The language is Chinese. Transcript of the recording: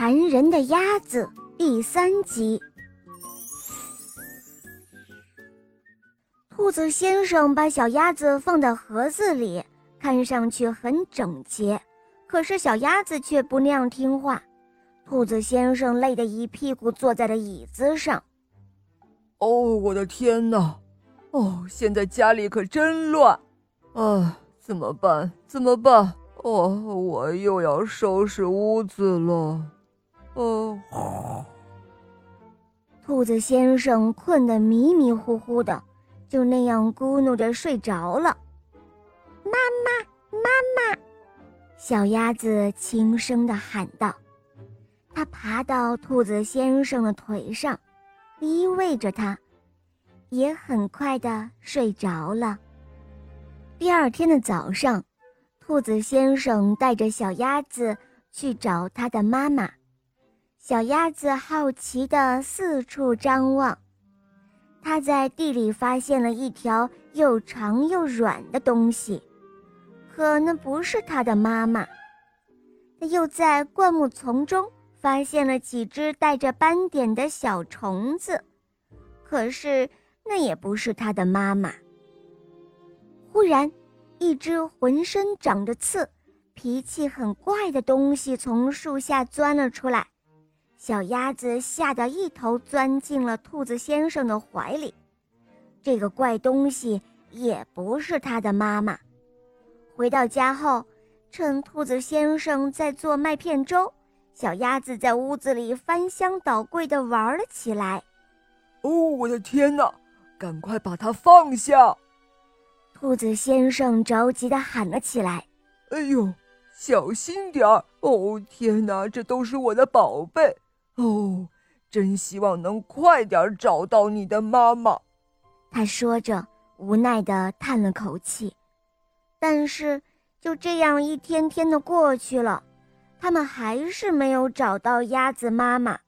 馋人的鸭子第三集。兔子先生把小鸭子放到盒子里，看上去很整洁，可是小鸭子却不那样听话。兔子先生累得一屁股坐在了椅子上。哦，我的天哪！哦，现在家里可真乱，啊，怎么办？怎么办？哦，我又要收拾屋子了。哦，兔子先生困得迷迷糊糊的，就那样咕哝着睡着了。妈妈，妈妈！小鸭子轻声的喊道。它爬到兔子先生的腿上，依偎着他，也很快的睡着了。第二天的早上。兔子先生带着小鸭子去找他的妈妈。小鸭子好奇地四处张望，它在地里发现了一条又长又软的东西，可那不是它的妈妈。它又在灌木丛中发现了几只带着斑点的小虫子，可是那也不是它的妈妈。忽然。一只浑身长着刺、脾气很怪的东西从树下钻了出来，小鸭子吓得一头钻进了兔子先生的怀里。这个怪东西也不是它的妈妈。回到家后，趁兔子先生在做麦片粥，小鸭子在屋子里翻箱倒柜地玩了起来。哦，我的天哪！赶快把它放下！兔子先生着急地喊了起来：“哎呦，小心点儿！哦，天哪，这都是我的宝贝！哦，真希望能快点找到你的妈妈。”他说着，无奈的叹了口气。但是，就这样一天天的过去了，他们还是没有找到鸭子妈妈。